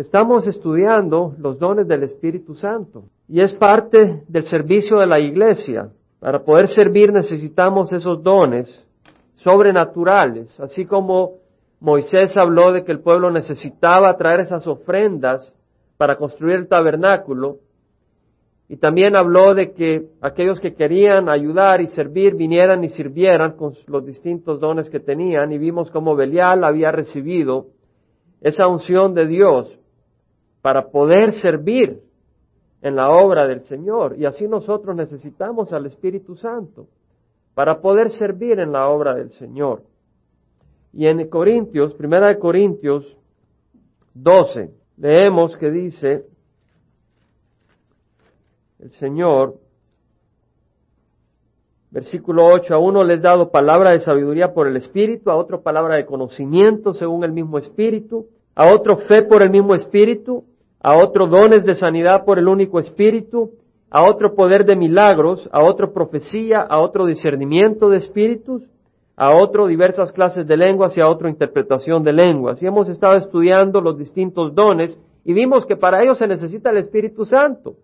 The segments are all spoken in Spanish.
Estamos estudiando los dones del Espíritu Santo y es parte del servicio de la iglesia. Para poder servir necesitamos esos dones sobrenaturales, así como Moisés habló de que el pueblo necesitaba traer esas ofrendas para construir el tabernáculo, y también habló de que aquellos que querían ayudar y servir vinieran y sirvieran con los distintos dones que tenían, y vimos cómo Belial había recibido esa unción de Dios para poder servir en la obra del Señor. Y así nosotros necesitamos al Espíritu Santo para poder servir en la obra del Señor. Y en Corintios, primera de Corintios 12, leemos que dice el Señor, versículo 8, a uno les dado palabra de sabiduría por el Espíritu, a otro palabra de conocimiento según el mismo Espíritu, a otro fe por el mismo Espíritu, a otro dones de sanidad por el único Espíritu, a otro poder de milagros, a otro profecía, a otro discernimiento de espíritus, a otro diversas clases de lenguas y a otro interpretación de lenguas. Y hemos estado estudiando los distintos dones y vimos que para ellos se necesita el Espíritu Santo.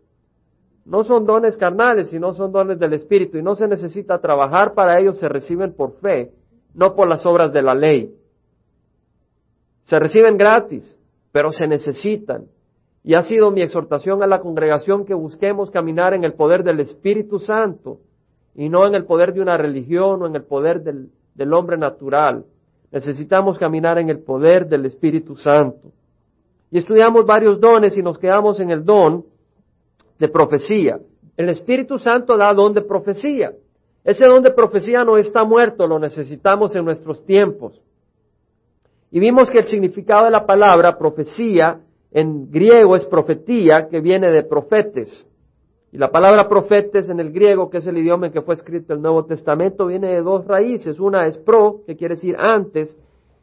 No son dones carnales, sino son dones del Espíritu y no se necesita trabajar para ellos, se reciben por fe, no por las obras de la ley. Se reciben gratis, pero se necesitan. Y ha sido mi exhortación a la congregación que busquemos caminar en el poder del Espíritu Santo y no en el poder de una religión o en el poder del, hombre natural. Necesitamos caminar en el poder del Espíritu Santo. Y estudiamos varios dones y nos quedamos en el don de profecía. El Espíritu Santo da don de profecía. Ese don de profecía no está muerto, lo necesitamos en nuestros tiempos. Y vimos que el significado de la palabra profecía en griego es profetía, que viene de profetes. Y la palabra profetes en el griego, que es el idioma en que fue escrito el Nuevo Testamento, viene de dos raíces. Una es pro, que quiere decir antes,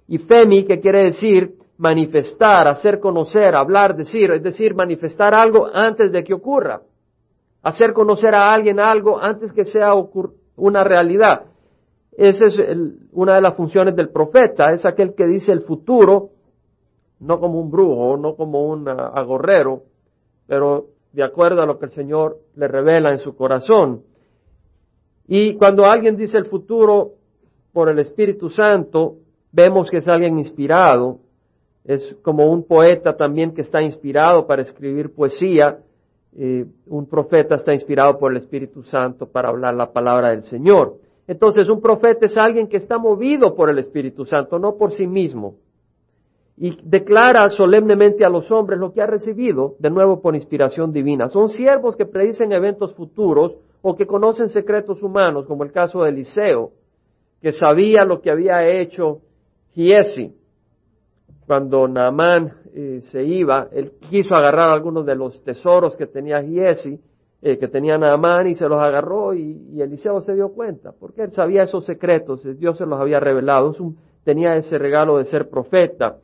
y femi, que quiere decir manifestar, hacer conocer, hablar, decir, es decir, manifestar algo antes de que ocurra. Hacer conocer a alguien algo antes que sea una realidad. Esa es una de las funciones del profeta, es aquel que dice el futuro no como un brujo, no como un agorrero, pero de acuerdo a lo que el Señor le revela en su corazón. Y cuando alguien dice el futuro por el Espíritu Santo, vemos que es alguien inspirado, es como un poeta también que está inspirado para escribir poesía, eh, un profeta está inspirado por el Espíritu Santo para hablar la palabra del Señor. Entonces, un profeta es alguien que está movido por el Espíritu Santo, no por sí mismo y declara solemnemente a los hombres lo que ha recibido, de nuevo por inspiración divina. Son siervos que predicen eventos futuros o que conocen secretos humanos, como el caso de Eliseo, que sabía lo que había hecho Giesi. Cuando Naamán eh, se iba, él quiso agarrar algunos de los tesoros que tenía Giesi, eh, que tenía Naamán, y se los agarró, y, Eliseo se dio cuenta, porque él sabía esos secretos, Dios se los había revelado, tenía ese regalo de ser profeta.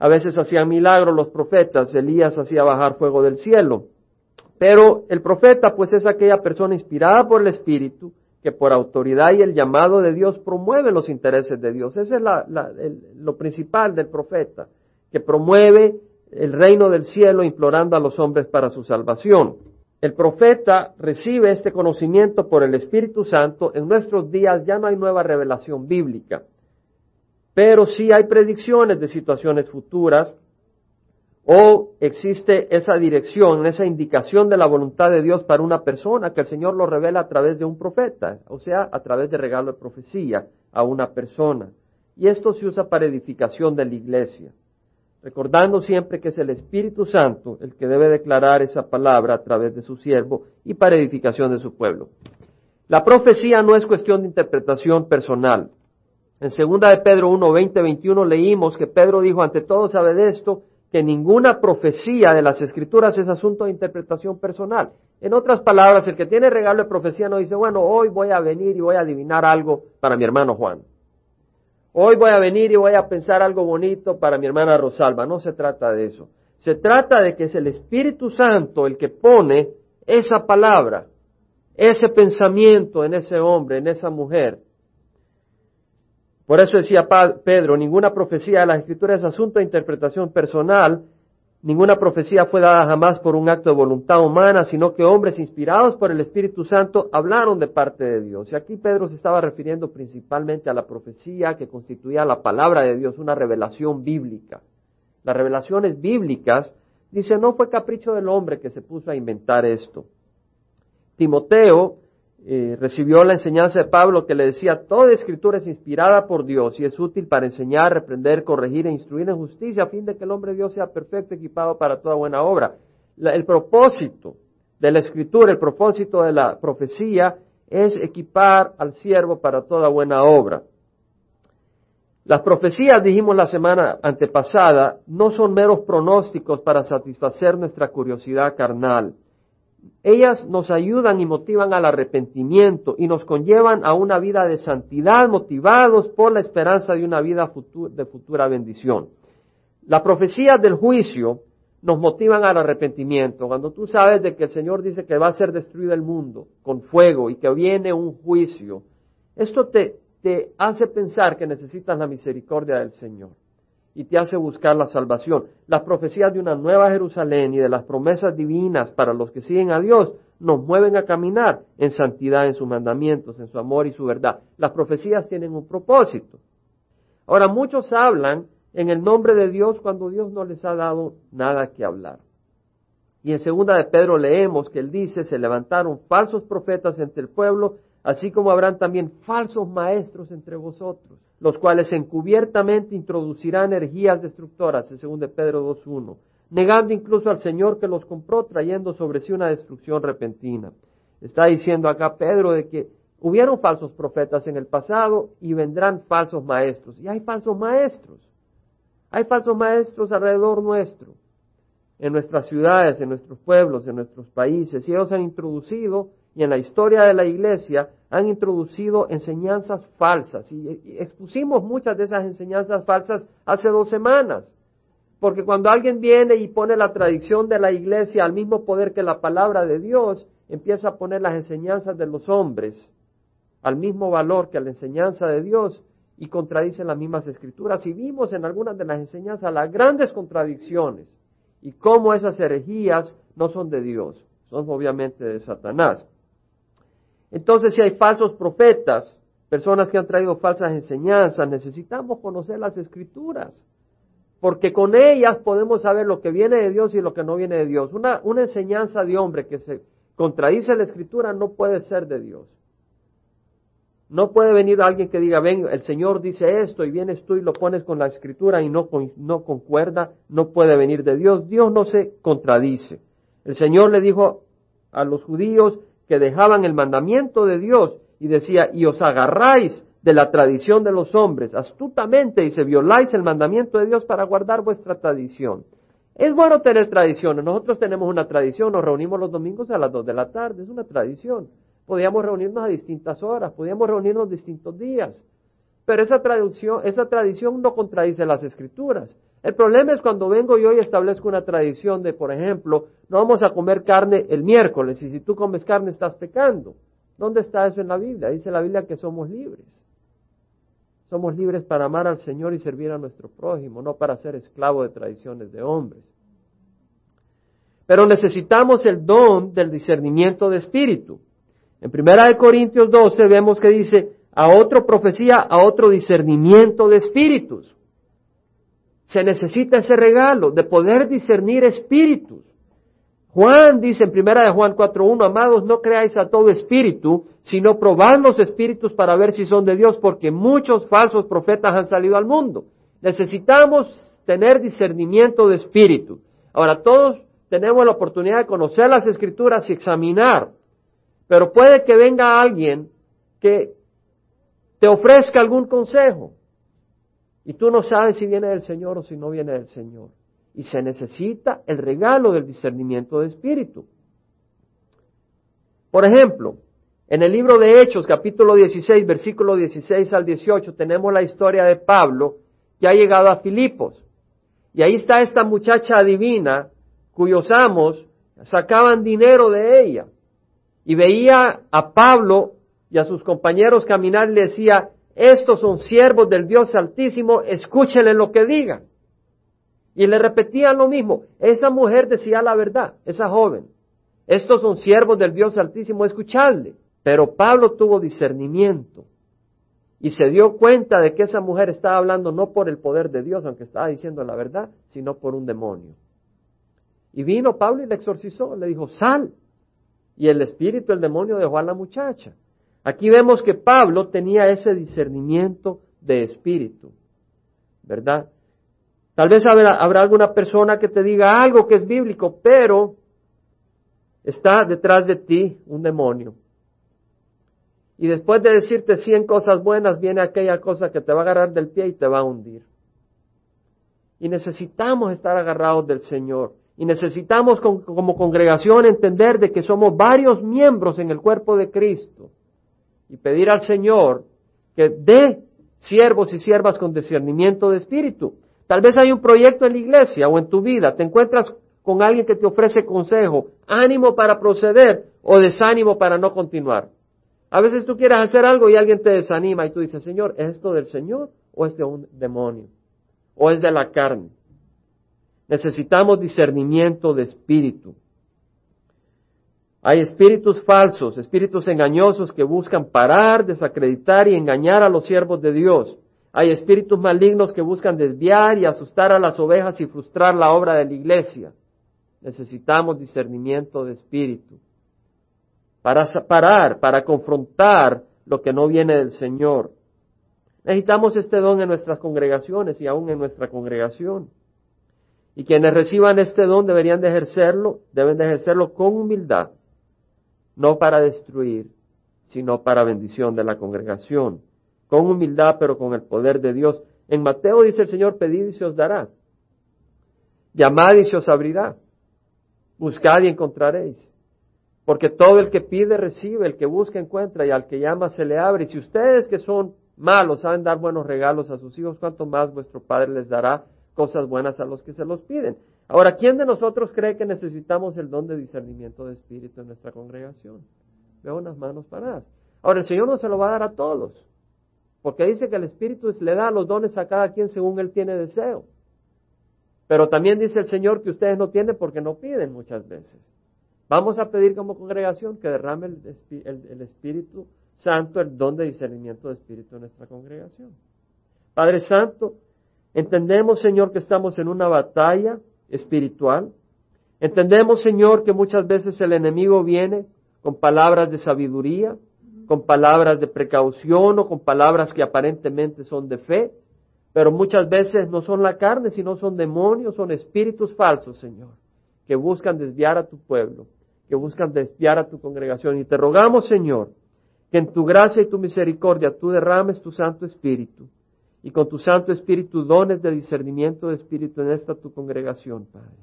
A veces hacían milagros los profetas, Elías hacía bajar fuego del cielo. Pero el profeta pues es aquella persona inspirada por el Espíritu que por autoridad y el llamado de Dios promueve los intereses de Dios. Ese es lo principal del profeta, que promueve el reino del cielo implorando a los hombres para su salvación. El profeta recibe este conocimiento por el Espíritu Santo. En nuestros días ya no hay nueva revelación bíblica. Pero sí hay predicciones de situaciones futuras o existe esa dirección, esa indicación de la voluntad de Dios para una persona que el Señor lo revela a través de un profeta, o sea, a través de regalo de profecía a una persona. Y esto se usa para edificación de la iglesia, recordando siempre que es el Espíritu Santo el que debe declarar esa palabra a través de su siervo y para edificación de su pueblo. La profecía no es cuestión de interpretación personal. En segunda de Pedro 1, 20, 21 leímos que Pedro dijo, ante todo sabe de esto, que ninguna profecía de las escrituras es asunto de interpretación personal. En otras palabras, el que tiene regalo de profecía no dice, bueno, hoy voy a venir y voy a adivinar algo para mi hermano Juan. Hoy voy a venir y voy a pensar algo bonito para mi hermana Rosalba. No se trata de eso. Se trata de que es el Espíritu Santo el que pone esa palabra, ese pensamiento en ese hombre, en esa mujer, por eso decía Pedro, ninguna profecía de la Escritura es asunto de interpretación personal, Ninguna profecía fue dada jamás por un acto de voluntad humana, sino que hombres inspirados por el Espíritu Santo hablaron de parte de Dios. Y aquí Pedro se estaba refiriendo principalmente a la profecía que constituía la palabra de Dios, una revelación bíblica. Las revelaciones bíblicas, dice, no fue capricho del hombre que se puso a inventar esto. Timoteo eh, recibió la enseñanza de Pablo que le decía, toda escritura es inspirada por Dios y es útil para enseñar, reprender, corregir e instruir en justicia a fin de que el hombre de Dios sea perfecto, equipado para toda buena obra. el propósito de la escritura, el propósito de la profecía es equipar al siervo para toda buena obra. Las profecías, dijimos la semana antepasada, no son meros pronósticos para satisfacer nuestra curiosidad carnal ellas nos ayudan y motivan al arrepentimiento y nos conllevan a una vida de santidad motivados por la esperanza de una vida de futura bendición. Las profecías del juicio nos motivan al arrepentimiento. Cuando tú sabes de que el Señor dice que va a ser destruido el mundo con fuego y que viene un juicio, esto te, te hace pensar que necesitas la misericordia del Señor y te hace buscar la salvación. Las profecías de una nueva Jerusalén y de las promesas divinas para los que siguen a Dios nos mueven a caminar en santidad, en sus mandamientos, en su amor y su verdad. Las profecías tienen un propósito. Ahora, muchos hablan en el nombre de Dios cuando Dios no les ha dado nada que hablar. Y en segunda de Pedro leemos que él dice, se levantaron falsos profetas entre el pueblo, así como habrán también falsos maestros entre vosotros los cuales encubiertamente introducirán energías destructoras, en 2 Pedro 2.1, negando incluso al Señor que los compró, trayendo sobre sí una destrucción repentina. Está diciendo acá Pedro de que hubieron falsos profetas en el pasado y vendrán falsos maestros. Y hay falsos maestros. Hay falsos maestros alrededor nuestro, en nuestras ciudades, en nuestros pueblos, en nuestros países. Y ellos han introducido y en la historia de la iglesia han introducido enseñanzas falsas. Y expusimos muchas de esas enseñanzas falsas hace dos semanas. Porque cuando alguien viene y pone la tradición de la iglesia al mismo poder que la palabra de Dios, empieza a poner las enseñanzas de los hombres al mismo valor que la enseñanza de Dios y contradice las mismas escrituras. Y vimos en algunas de las enseñanzas las grandes contradicciones y cómo esas herejías no son de Dios, son obviamente de Satanás. Entonces, si hay falsos profetas, personas que han traído falsas enseñanzas, necesitamos conocer las escrituras, porque con ellas podemos saber lo que viene de Dios y lo que no viene de Dios. Una, enseñanza de hombre que se contradice la escritura no puede ser de Dios. No puede venir alguien que diga, ven, el Señor dice esto y vienes tú y lo pones con la escritura y no concuerda, no puede venir de Dios. Dios no se contradice. El Señor le dijo a los judíos, que dejaban el mandamiento de Dios y decía, y os agarráis de la tradición de los hombres astutamente y se violáis el mandamiento de Dios para guardar vuestra tradición. Es bueno tener tradiciones. Nosotros tenemos una tradición, nos reunimos los domingos a las dos de la tarde, es una tradición. Podíamos reunirnos a distintas horas, podíamos reunirnos distintos días. Pero esa esa tradición no contradice las escrituras. El problema es cuando vengo yo y establezco una tradición de, por ejemplo, no vamos a comer carne el miércoles y si tú comes carne estás pecando. ¿Dónde está eso en la Biblia? Dice la Biblia que somos libres. Somos libres para amar al Señor y servir a nuestro prójimo, no para ser esclavo de tradiciones de hombres. Pero necesitamos el don del discernimiento de espíritu. En Primera de Corintios 12 vemos que dice, a otro profecía, a otro discernimiento de espíritus se necesita ese regalo de poder discernir espíritus. Juan dice en primera de Juan 4.1, amados, no creáis a todo espíritu, sino probad los espíritus para ver si son de Dios, porque muchos falsos profetas han salido al mundo. Necesitamos tener discernimiento de espíritu. Ahora, todos tenemos la oportunidad de conocer las escrituras y examinar, pero puede que venga alguien que te ofrezca algún consejo. Y tú no sabes si viene del Señor o si no viene del Señor. Y se necesita el regalo del discernimiento de espíritu. Por ejemplo, en el libro de Hechos, capítulo 16, versículo 16 al 18, tenemos la historia de Pablo que ha llegado a Filipos. Y ahí está esta muchacha divina cuyos amos sacaban dinero de ella. Y veía a Pablo y a sus compañeros caminar y le decía, estos son siervos del Dios Altísimo, escúchenle lo que digan. Y le repetían lo mismo. Esa mujer decía la verdad, esa joven. Estos son siervos del Dios Altísimo, escuchadle. Pero Pablo tuvo discernimiento y se dio cuenta de que esa mujer estaba hablando no por el poder de Dios, aunque estaba diciendo la verdad, sino por un demonio. Y vino Pablo y le exorcizó, le dijo, sal. Y el espíritu, el demonio dejó a la muchacha. Aquí vemos que Pablo tenía ese discernimiento de espíritu, ¿verdad? Tal vez habrá, alguna persona que te diga algo que es bíblico, pero está detrás de ti un demonio. Y después de decirte cien cosas buenas, viene aquella cosa que te va a agarrar del pie y te va a hundir. Y necesitamos estar agarrados del Señor. Y necesitamos como congregación entender de que somos varios miembros en el cuerpo de Cristo. Y pedir al Señor que dé siervos y siervas con discernimiento de espíritu. Tal vez hay un proyecto en la iglesia o en tu vida, te encuentras con alguien que te ofrece consejo, ánimo para proceder o desánimo para no continuar. A veces tú quieres hacer algo y alguien te desanima y tú dices, Señor, ¿es esto del Señor o es de un demonio? ¿O es de la carne? Necesitamos discernimiento de espíritu. Hay espíritus falsos, espíritus engañosos que buscan parar, desacreditar y engañar a los siervos de Dios. Hay espíritus malignos que buscan desviar y asustar a las ovejas y frustrar la obra de la iglesia. Necesitamos discernimiento de espíritu. Para parar, para confrontar lo que no viene del Señor. Necesitamos este don en nuestras congregaciones y aún en nuestra congregación. Y quienes reciban este don deberían de ejercerlo, deben de ejercerlo con humildad, no para destruir, sino para bendición de la congregación. Con humildad, pero con el poder de Dios. En Mateo dice el Señor, pedid y se os dará. Llamad y se os abrirá. Buscad y encontraréis. Porque todo el que pide recibe, el que busca encuentra y al que llama se le abre. Y si ustedes que son malos saben dar buenos regalos a sus hijos, cuánto más vuestro Padre les dará cosas buenas a los que se los piden. Ahora, ¿quién de nosotros cree que necesitamos el don de discernimiento de espíritu en nuestra congregación? Veo unas manos paradas. Ahora, el Señor no se lo va a dar a todos, porque dice que el Espíritu le da los dones a cada quien según él tiene deseo. Pero también dice el Señor que ustedes no tienen porque no piden muchas veces. Vamos a pedir como congregación que derrame el, Espíritu Santo el don de discernimiento de espíritu en nuestra congregación. Padre Santo, Entendemos, Señor, que estamos en una batalla espiritual. Entendemos, Señor, que muchas veces el enemigo viene con palabras de sabiduría, con palabras de precaución o con palabras que aparentemente son de fe, pero muchas veces no son la carne, sino son demonios, son espíritus falsos, Señor, que buscan desviar a tu pueblo, que buscan desviar a tu congregación. Y te rogamos, Señor, que en tu gracia y tu misericordia tú derrames tu Santo Espíritu y con tu Santo Espíritu dones de discernimiento de Espíritu en esta tu congregación, Padre,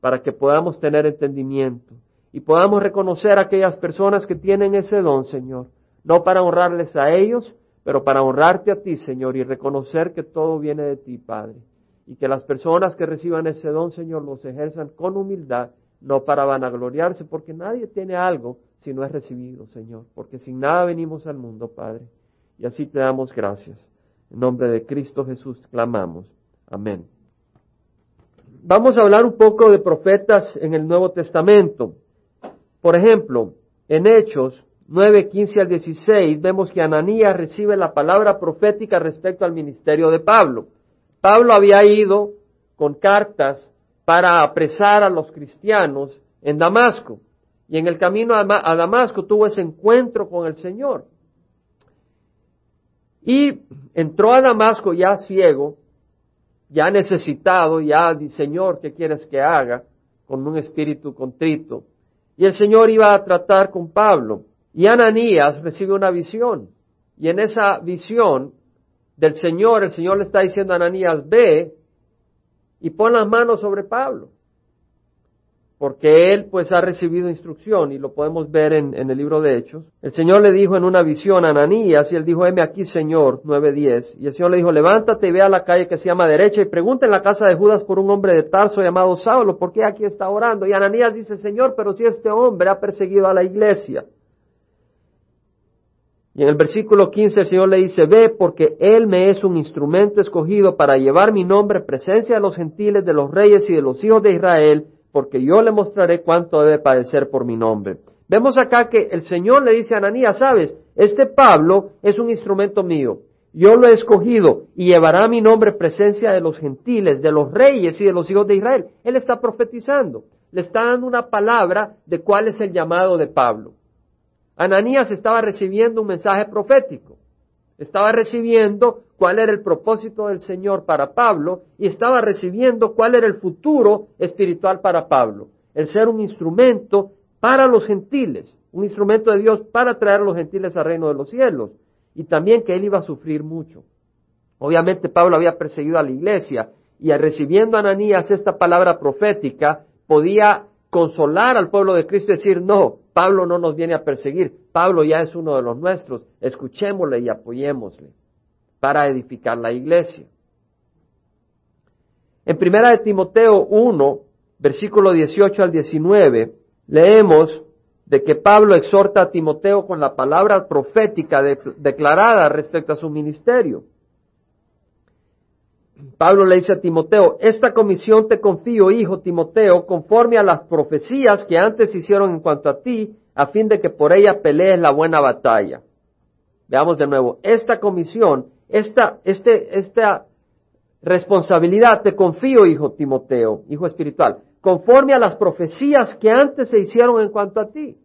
para que podamos tener entendimiento y podamos reconocer a aquellas personas que tienen ese don, Señor, no para honrarles a ellos, pero para honrarte a ti, Señor, y reconocer que todo viene de ti, Padre, y que las personas que reciban ese don, Señor, los ejerzan con humildad, no para vanagloriarse, porque nadie tiene algo si no es recibido, Señor, porque sin nada venimos al mundo, Padre, y así te damos gracias. En nombre de Cristo Jesús clamamos. Amén. Vamos a hablar un poco de profetas en el Nuevo Testamento. Por ejemplo, en Hechos 9, 15 al 16 vemos que Ananías recibe la palabra profética respecto al ministerio de Pablo. Pablo había ido con cartas para apresar a los cristianos en Damasco. Y en el camino a Damasco tuvo ese encuentro con el Señor. Y entró a Damasco ya ciego, ya necesitado, ya, Señor, ¿qué quieres que haga? Con un espíritu contrito. Y el Señor iba a tratar con Pablo. Y Ananías recibe una visión. Y en esa visión del Señor, el Señor le está diciendo a Ananías, ve y pon las manos sobre Pablo porque él pues ha recibido instrucción y lo podemos ver en, el libro de Hechos. El Señor le dijo en una visión a Ananías y él dijo, heme aquí Señor, 9.10. Y el Señor le dijo, levántate y ve a la calle que se llama derecha y pregunta en la casa de Judas por un hombre de Tarso llamado Saulo, ¿por qué aquí está orando? Y Ananías dice, Señor, pero si este hombre ha perseguido a la iglesia Y en el versículo 15 el Señor le dice, ve porque Él me es un instrumento escogido para llevar mi nombre en presencia de los gentiles, de los reyes y de los hijos de Israel, porque yo le mostraré cuánto debe padecer por mi nombre. Vemos acá que el Señor le dice a Ananías, sabes, este Pablo es un instrumento mío. Yo lo he escogido y llevará mi nombre en presencia de los gentiles, de los reyes y de los hijos de Israel. Él está profetizando. Le está dando una palabra de cuál es el llamado de Pablo. Ananías estaba recibiendo un mensaje profético. Estaba recibiendo cuál era el propósito del Señor para Pablo y estaba recibiendo cuál era el futuro espiritual para Pablo. El ser un instrumento para los gentiles, un instrumento de Dios para traer a los gentiles al reino de los cielos. Y también que él iba a sufrir mucho. Obviamente Pablo había perseguido a la iglesia y recibiendo a Ananías esta palabra profética podía consolar al pueblo de Cristo y decir, no, Pablo no nos viene a perseguir, Pablo ya es uno de los nuestros, escuchémosle y apoyémosle para edificar la iglesia. En primera de Timoteo 1, versículo 18 al 19, leemos de que Pablo exhorta a Timoteo con la palabra profética declarada respecto a su ministerio. Pablo le dice a Timoteo, esta comisión te confío, hijo Timoteo, conforme a las profecías que antes hicieron en cuanto a ti, a fin de que por ella pelees la buena batalla. Veamos de nuevo, esta comisión, esta, este, esta responsabilidad te confío, hijo Timoteo, hijo espiritual, conforme a las profecías que antes se hicieron en cuanto a ti.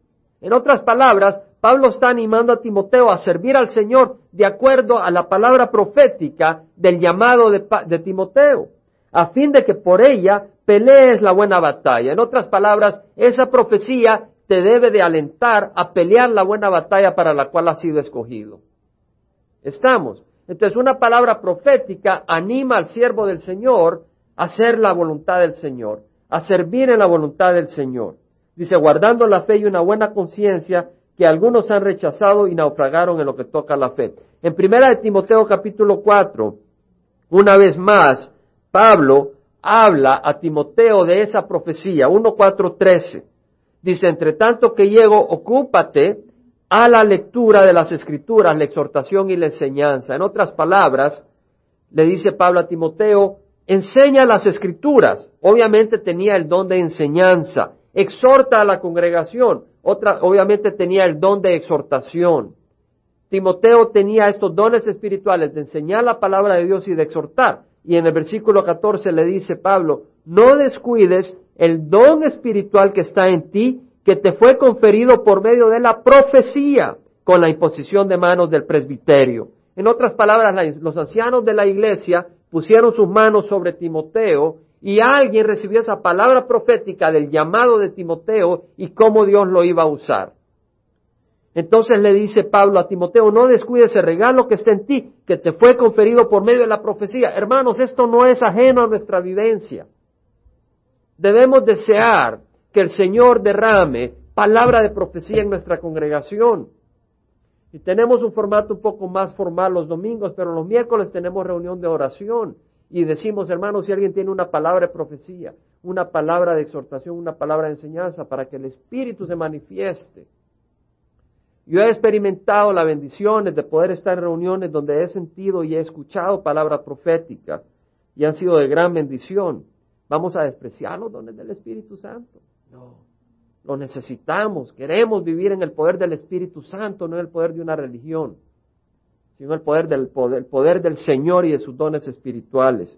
En otras palabras, Pablo está animando a Timoteo a servir al Señor de acuerdo a la palabra profética del llamado de, Timoteo, a fin de que por ella pelees la buena batalla. En otras palabras, esa profecía te debe de alentar a pelear la buena batalla para la cual has sido escogido. ¿Estamos? Entonces, una palabra profética anima al siervo del Señor a hacer la voluntad del Señor, a servir en la voluntad del Señor. Dice, guardando la fe y una buena conciencia, que algunos han rechazado y naufragaron en lo que toca la fe. En primera de Timoteo capítulo 4, una vez más, Pablo habla a Timoteo de esa profecía, 1.4.13. Dice, entre tanto que llego, ocúpate a la lectura de las escrituras, la exhortación y la enseñanza. En otras palabras, le dice Pablo a Timoteo, enseña las escrituras. Obviamente tenía el don de enseñanza. Exhorta a la congregación. Otra, obviamente tenía el don de exhortación. Timoteo tenía estos dones espirituales de enseñar la palabra de Dios y de exhortar. Y en el versículo 14 le dice Pablo, no descuides el don espiritual que está en ti, que te fue conferido por medio de la profecía con la imposición de manos del presbiterio. En otras palabras, los ancianos de la iglesia pusieron sus manos sobre Timoteo y alguien recibió esa palabra profética del llamado de Timoteo y cómo Dios lo iba a usar. Entonces le dice Pablo a Timoteo, no descuides el regalo que está en ti, que te fue conferido por medio de la profecía. Hermanos, esto no es ajeno a nuestra vivencia. Debemos desear que el Señor derrame palabra de profecía en nuestra congregación. Y tenemos un formato un poco más formal los domingos, pero los miércoles tenemos reunión de oración y decimos, hermanos, si alguien tiene una palabra de profecía, una palabra de exhortación, una palabra de enseñanza, para que el Espíritu se manifieste. Yo he experimentado las bendiciones de poder estar en reuniones donde he sentido y he escuchado palabra profética y han sido de gran bendición. ¿Vamos a despreciar los dones del Espíritu Santo? No. Lo necesitamos. Queremos vivir en el poder del Espíritu Santo, no en el poder de una religión sino el poder del poder, poder del Señor y de sus dones espirituales.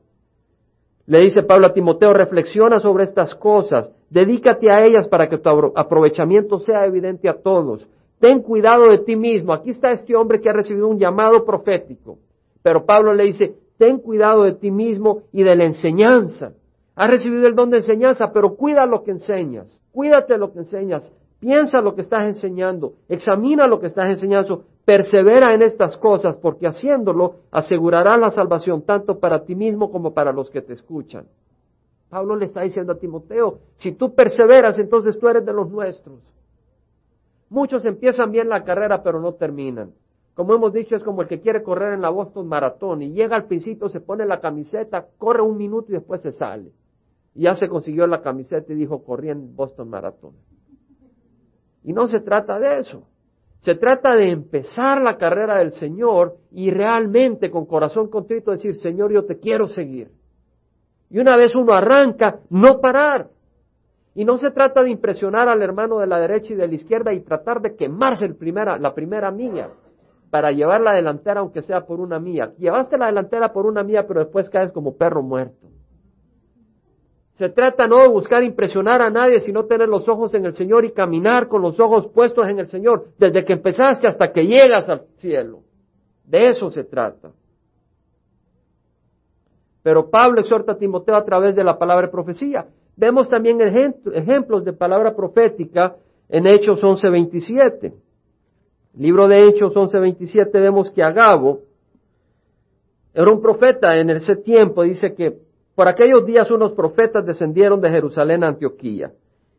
Le dice Pablo a Timoteo, reflexiona sobre estas cosas, dedícate a ellas para que tu aprovechamiento sea evidente a todos. Ten cuidado de ti mismo. Aquí está este hombre que ha recibido un llamado profético. Pero Pablo le dice, ten cuidado de ti mismo y de la enseñanza. Has recibido el don de enseñanza, pero cuida lo que enseñas. Cuídate lo que enseñas. Piensa lo que estás enseñando. Examina lo que estás enseñando. Persevera en estas cosas porque haciéndolo asegurará la salvación tanto para ti mismo como para los que te escuchan. Pablo le está diciendo a Timoteo, si tú perseveras, entonces tú eres de los nuestros. Muchos empiezan bien la carrera pero no terminan. Como hemos dicho, es como el que quiere correr en la Boston Maratón y llega al principio, se pone la camiseta, corre un minuto y después se sale. Ya se consiguió la camiseta y dijo, corrí en Boston Maratón. Y no se trata de eso. Se trata de empezar la carrera del Señor y realmente con corazón contrito decir, Señor, yo te quiero seguir. Y una vez uno arranca, no parar. Y no se trata de impresionar al hermano de la derecha y de la izquierda y tratar de quemarse el primera, la primera milla para llevar la delantera aunque sea por una milla. Llevaste la delantera por una milla pero después caes como perro muerto. Se trata no de buscar impresionar a nadie, sino tener los ojos en el Señor y caminar con los ojos puestos en el Señor, desde que empezaste hasta que llegas al cielo. De eso se trata. Pero Pablo exhorta a Timoteo a través de la palabra de profecía. Vemos también ejemplos de palabra profética en Hechos 11:27. Libro de Hechos 11:27 vemos que Agabo era un profeta en ese tiempo, dice que por aquellos días unos profetas descendieron de Jerusalén a Antioquía,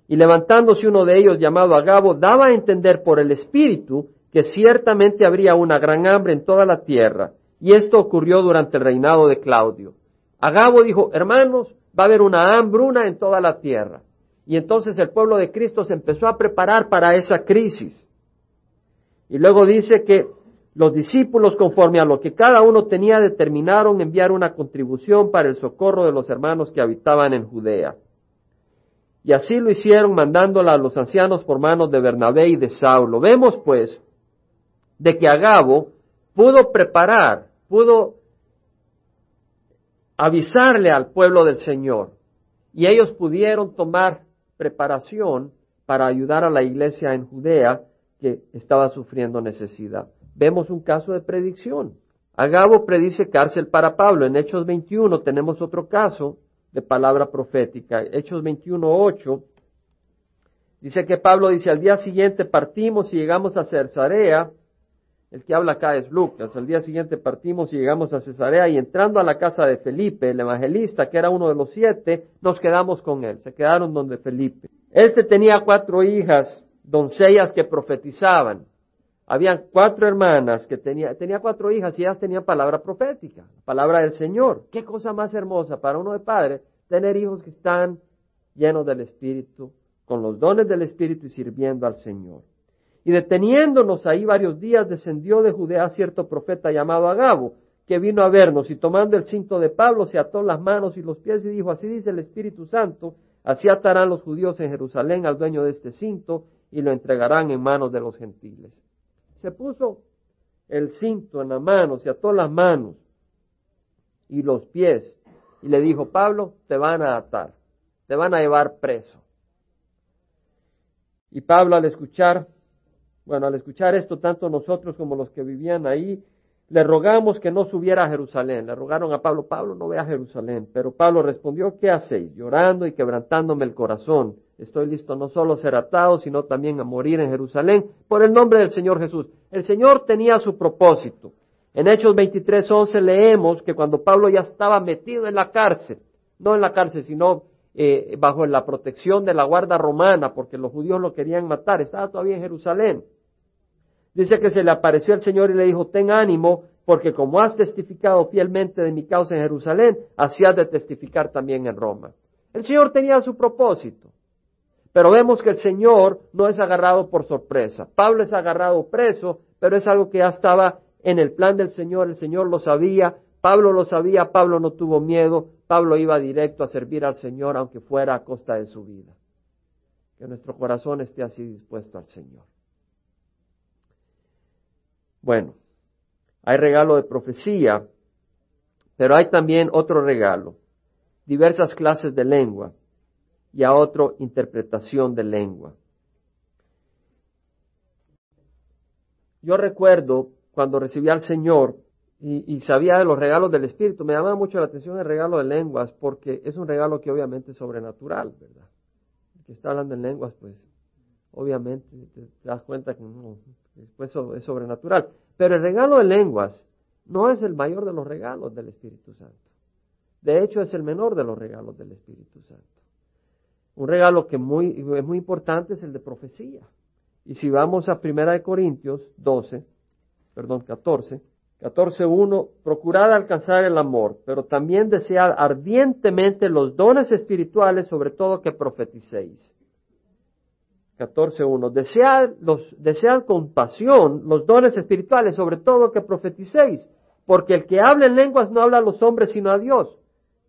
y levantándose uno de ellos llamado Agabo, daba a entender por el Espíritu que ciertamente habría una gran hambre en toda la tierra, y esto ocurrió durante el reinado de Claudio. Agabo dijo, hermanos, va a haber una hambruna en toda la tierra. Y entonces el pueblo de Cristo se empezó a preparar para esa crisis. Y luego dice que los discípulos, conforme a lo que cada uno tenía, determinaron enviar una contribución para el socorro de los hermanos que habitaban en Judea. Y así lo hicieron mandándola a los ancianos por manos de Bernabé y de Saulo. Vemos pues de que Agabo pudo preparar, pudo avisarle al pueblo del Señor. Y ellos pudieron tomar preparación para ayudar a la iglesia en Judea que estaba sufriendo necesidad. Vemos un caso de predicción. Agabo predice cárcel para Pablo. En Hechos 21 tenemos otro caso de palabra profética. Hechos 21.8 dice que Pablo dice, al día siguiente partimos y llegamos a Cesarea el que habla acá es Lucas. Al día siguiente partimos y llegamos a Cesarea y entrando a la casa de Felipe, el evangelista, que era uno de los siete, nos quedamos con él. Se quedaron donde Felipe. Este tenía cuatro hijas, doncellas que profetizaban. Habían cuatro hermanas que tenía, tenía cuatro hijas y ellas tenían palabra profética, palabra del Señor. Qué cosa más hermosa para uno de padre tener hijos que están llenos del Espíritu, con los dones del Espíritu y sirviendo al Señor. Y deteniéndonos ahí varios días, descendió de Judea cierto profeta llamado Agabo, que vino a vernos y tomando el cinto de Pablo se ató las manos y los pies y dijo, así dice el Espíritu Santo, así atarán los judíos en Jerusalén al dueño de este cinto y lo entregarán en manos de los gentiles. Se puso el cinto en la mano, se ató las manos y los pies y le dijo, Pablo, te van a atar, te van a llevar preso. Y Pablo al escuchar bueno, al escuchar esto, tanto nosotros como los que vivían ahí, le rogamos que no subiera a Jerusalén. Le rogaron a Pablo, Pablo, no ve a Jerusalén. Pero Pablo respondió, ¿qué hacéis? Llorando y quebrantándome el corazón. Estoy listo no solo a ser atado, sino también a morir en Jerusalén por el nombre del Señor Jesús. El Señor tenía su propósito. En Hechos 23:11 leemos que cuando Pablo ya estaba metido en la cárcel, no en la cárcel, sino eh, bajo la protección de la guarda romana, porque los judíos lo querían matar, estaba todavía en Jerusalén. Dice que se le apareció el Señor y le dijo, ten ánimo, porque como has testificado fielmente de mi causa en Jerusalén, así has de testificar también en Roma. El Señor tenía su propósito. Pero vemos que el Señor no es agarrado por sorpresa. Pablo es agarrado preso, pero es algo que ya estaba en el plan del Señor, el Señor lo sabía, Pablo lo sabía, Pablo no tuvo miedo, Pablo iba directo a servir al Señor aunque fuera a costa de su vida. Que nuestro corazón esté así dispuesto al Señor. Bueno, hay regalo de profecía, pero hay también otro regalo, diversas clases de lengua y a otro interpretación de lengua. Yo recuerdo cuando recibí al Señor y, sabía de los regalos del Espíritu, me llamaba mucho la atención el regalo de lenguas porque es un regalo que obviamente es sobrenatural, ¿verdad? El que está hablando en lenguas, pues obviamente te, das cuenta que no, después es sobrenatural. Pero el regalo de lenguas no es el mayor de los regalos del Espíritu Santo. De hecho, es el menor de los regalos del Espíritu Santo. Un regalo que muy, es muy importante es el de profecía. Y si vamos a 1 Corintios 12, perdón, 14, 14.1, procurad alcanzar el amor, pero también desead ardientemente los dones espirituales, sobre todo que profeticéis. 14.1. Desead, los, desead con pasión los dones espirituales, sobre todo que profeticéis, porque el que habla en lenguas no habla a los hombres sino a Dios,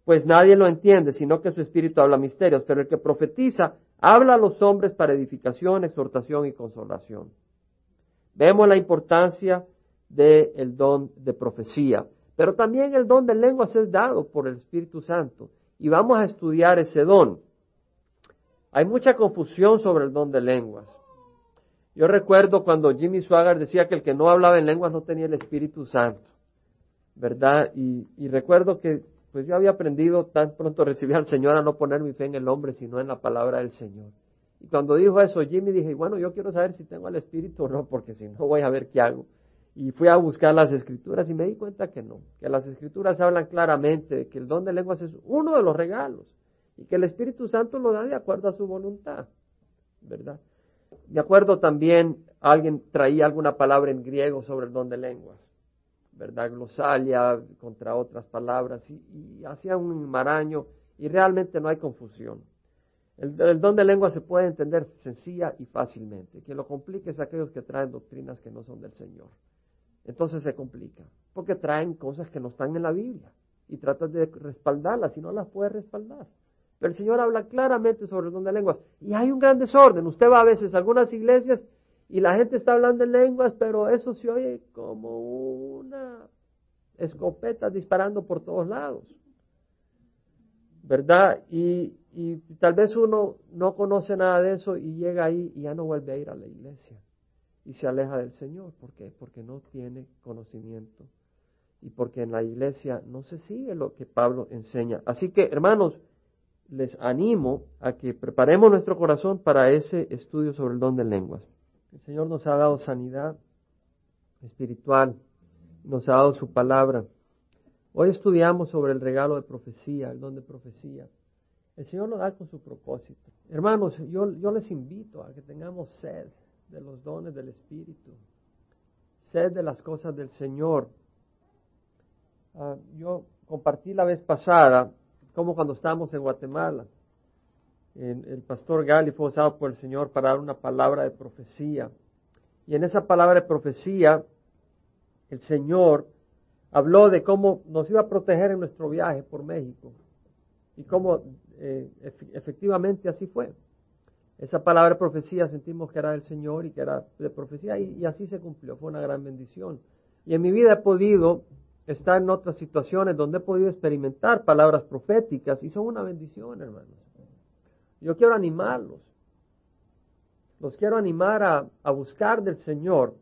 pues nadie lo entiende, sino que su espíritu habla misterios, pero el que profetiza habla a los hombres para edificación, exhortación y consolación. Vemos la importancia del don de profecía, pero también el don de lenguas es dado por el Espíritu Santo y vamos a estudiar ese don. Hay mucha confusión sobre el don de lenguas. Yo recuerdo cuando Jimmy Swagger decía que el que no hablaba en lenguas no tenía el Espíritu Santo, ¿verdad? Y, recuerdo que pues yo había aprendido tan pronto recibí al Señor a no poner mi fe en el hombre, sino en la palabra del Señor. Y cuando dijo eso, Jimmy dije, bueno, yo quiero saber si tengo el Espíritu o no, porque si no voy a ver qué hago. Y fui a buscar las escrituras y me di cuenta que no, que las escrituras hablan claramente de que el don de lenguas es uno de los regalos y que el Espíritu Santo lo da de acuerdo a su voluntad, ¿verdad? Me acuerdo también, alguien traía alguna palabra en griego sobre el don de lenguas, ¿verdad? Glosalia contra otras palabras y, y hacía un maraño y realmente no hay confusión. El, don de lenguas se puede entender sencilla y fácilmente. Quien lo complique es aquellos que traen doctrinas que no son del Señor. Entonces se complica, porque traen cosas que no están en la Biblia y tratan de respaldarlas y no las puede respaldar. Pero el Señor habla claramente sobre el don de lenguas. Y hay un gran desorden. Usted va a veces a algunas iglesias y la gente está hablando en lenguas, pero eso se oye como una escopeta disparando por todos lados. ¿Verdad? Y, tal vez uno no conoce nada de eso y llega ahí y ya no vuelve a ir a la iglesia y se aleja del Señor. ¿Por qué? Porque no tiene conocimiento y porque en la iglesia no se sigue lo que Pablo enseña. Así que, hermanos, les animo a que preparemos nuestro corazón para ese estudio sobre el don de lenguas. El Señor nos ha dado sanidad espiritual, nos ha dado su palabra. Hoy estudiamos sobre el regalo de profecía, el don de profecía. El Señor lo da con su propósito. Hermanos, yo, yo les invito a que tengamos sed de los dones del Espíritu, sed de las cosas del Señor. Ah, yo compartí la vez pasada como cuando estábamos en Guatemala. El pastor Gali fue usado por el Señor para dar una palabra de profecía. Y en esa palabra de profecía, el Señor habló de cómo nos iba a proteger en nuestro viaje por México. Y cómo eh, efectivamente así fue. Esa palabra de profecía sentimos que era del Señor y que era de profecía y, y así se cumplió. Fue una gran bendición. Y en mi vida he podido está en otras situaciones donde he podido experimentar palabras proféticas y son una bendición, hermanos. Yo quiero animarlos. Los quiero animar a, a buscar del Señor